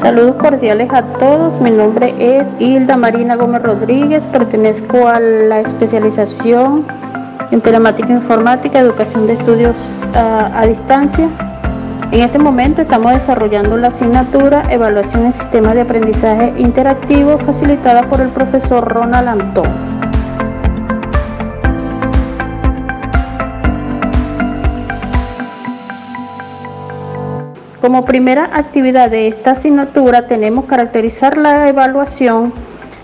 Saludos cordiales a todos. Mi nombre es Hilda Marina Gómez Rodríguez. Pertenezco a la especialización en telemática informática, educación de estudios a, distancia. En este momento estamos desarrollando la asignatura Evaluación en Sistemas de Aprendizaje Interactivo facilitada por el profesor Ronald Antón. Como primera actividad de esta asignatura tenemos caracterizar la evaluación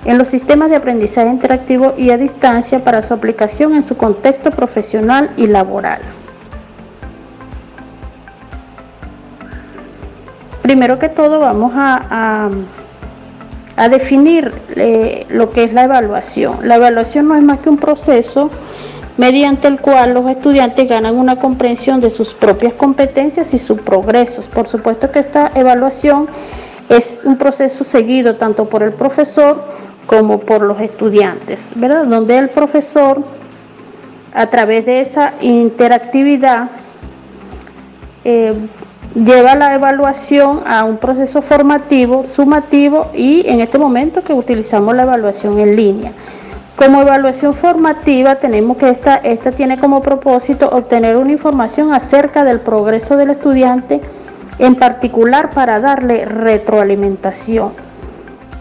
en los sistemas de aprendizaje interactivo y a distancia para su aplicación en su contexto profesional y laboral. Primero que todo vamos a, a, definir eh, lo que es la evaluación. La evaluación no es más que un proceso mediante el cual los estudiantes ganan una comprensión de sus propias competencias y sus progresos. Por supuesto que esta evaluación es un proceso seguido tanto por el profesor como por los estudiantes, ¿verdad? Donde el profesor, a través de esa interactividad, eh, lleva la evaluación a un proceso formativo, sumativo y en este momento que utilizamos la evaluación en línea. Como evaluación formativa tenemos que esta, esta tiene como propósito obtener una información acerca del progreso del estudiante, en particular para darle retroalimentación.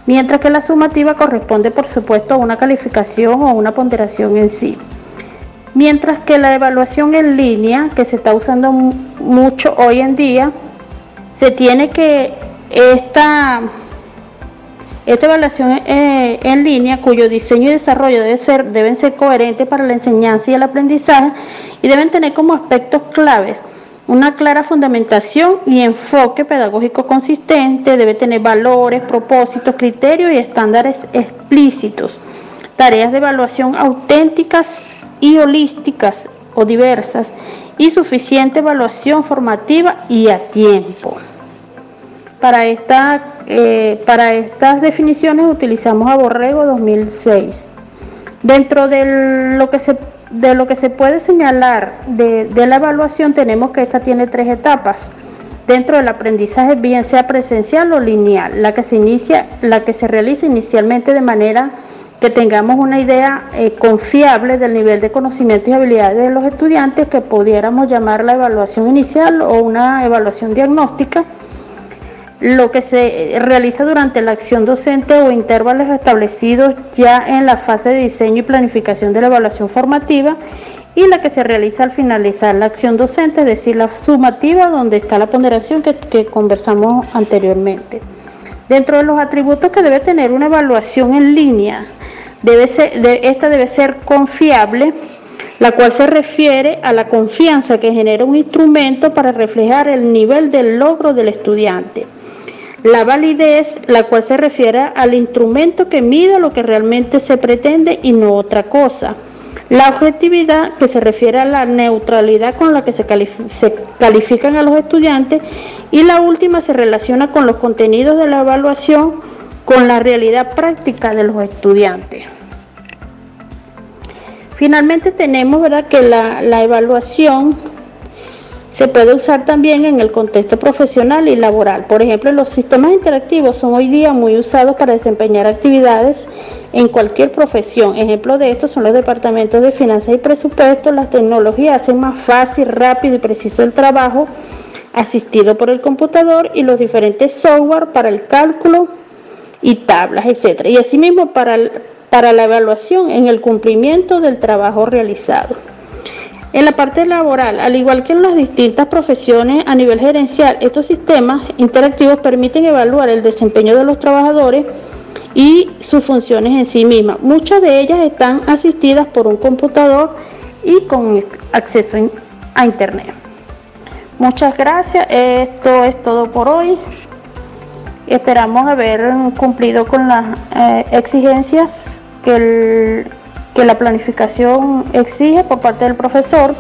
Mientras que la sumativa corresponde por supuesto a una calificación o una ponderación en sí. Mientras que la evaluación en línea, que se está usando mucho hoy en día, se tiene que esta esta evaluación eh, en línea, cuyo diseño y desarrollo debe ser, deben ser coherentes para la enseñanza y el aprendizaje y deben tener como aspectos claves una clara fundamentación y enfoque pedagógico consistente, debe tener valores, propósitos, criterios y estándares explícitos, tareas de evaluación auténticas y holísticas o diversas y suficiente evaluación formativa y a tiempo. Para, esta, eh, para estas definiciones utilizamos a Borrego 2006. Dentro de lo que se, de lo que se puede señalar de, la evaluación tenemos que esta tiene tres etapas dentro del aprendizaje, bien sea presencial o lineal, la que se inicia, la que se realiza inicialmente de manera que tengamos una idea eh, confiable del nivel de conocimiento y habilidades de los estudiantes que pudiéramos llamar la evaluación inicial o una evaluación diagnóstica lo que se realiza durante la acción docente o intervalos establecidos ya en la fase de diseño y planificación de la evaluación formativa y la que se realiza al finalizar la acción docente, es decir, la sumativa donde está la ponderación que, conversamos anteriormente. Dentro de los atributos que debe tener una evaluación en línea, debe esta debe ser confiable, la cual se refiere a la confianza que genera un instrumento para reflejar el nivel del logro del estudiante la validez, la cual se refiere al instrumento que mide lo que realmente se pretende y no otra cosa. La objetividad, que se refiere a la neutralidad con la que se, califican a los estudiantes. Y la última se relaciona con los contenidos de la evaluación, con la realidad práctica de los estudiantes. Finalmente tenemos ¿verdad? que la, la evaluación se puede usar también en el contexto profesional y laboral. Por ejemplo, los sistemas interactivos son hoy día muy usados para desempeñar actividades en cualquier profesión. Ejemplo de esto son los departamentos de finanzas y presupuestos. Las tecnologías hacen más fácil, rápido y preciso el trabajo asistido por el computador y los diferentes software para el cálculo y tablas, etcétera. Y asimismo para, para la evaluación en el cumplimiento del trabajo realizado. En la parte laboral, al igual que en las distintas profesiones a nivel gerencial, estos sistemas interactivos permiten evaluar el desempeño de los trabajadores y sus funciones en sí mismas. Muchas de ellas están asistidas por un computador y con acceso a Internet. Muchas gracias, esto es todo por hoy. Esperamos haber cumplido con las eh, exigencias que el que la planificación exige por parte del profesor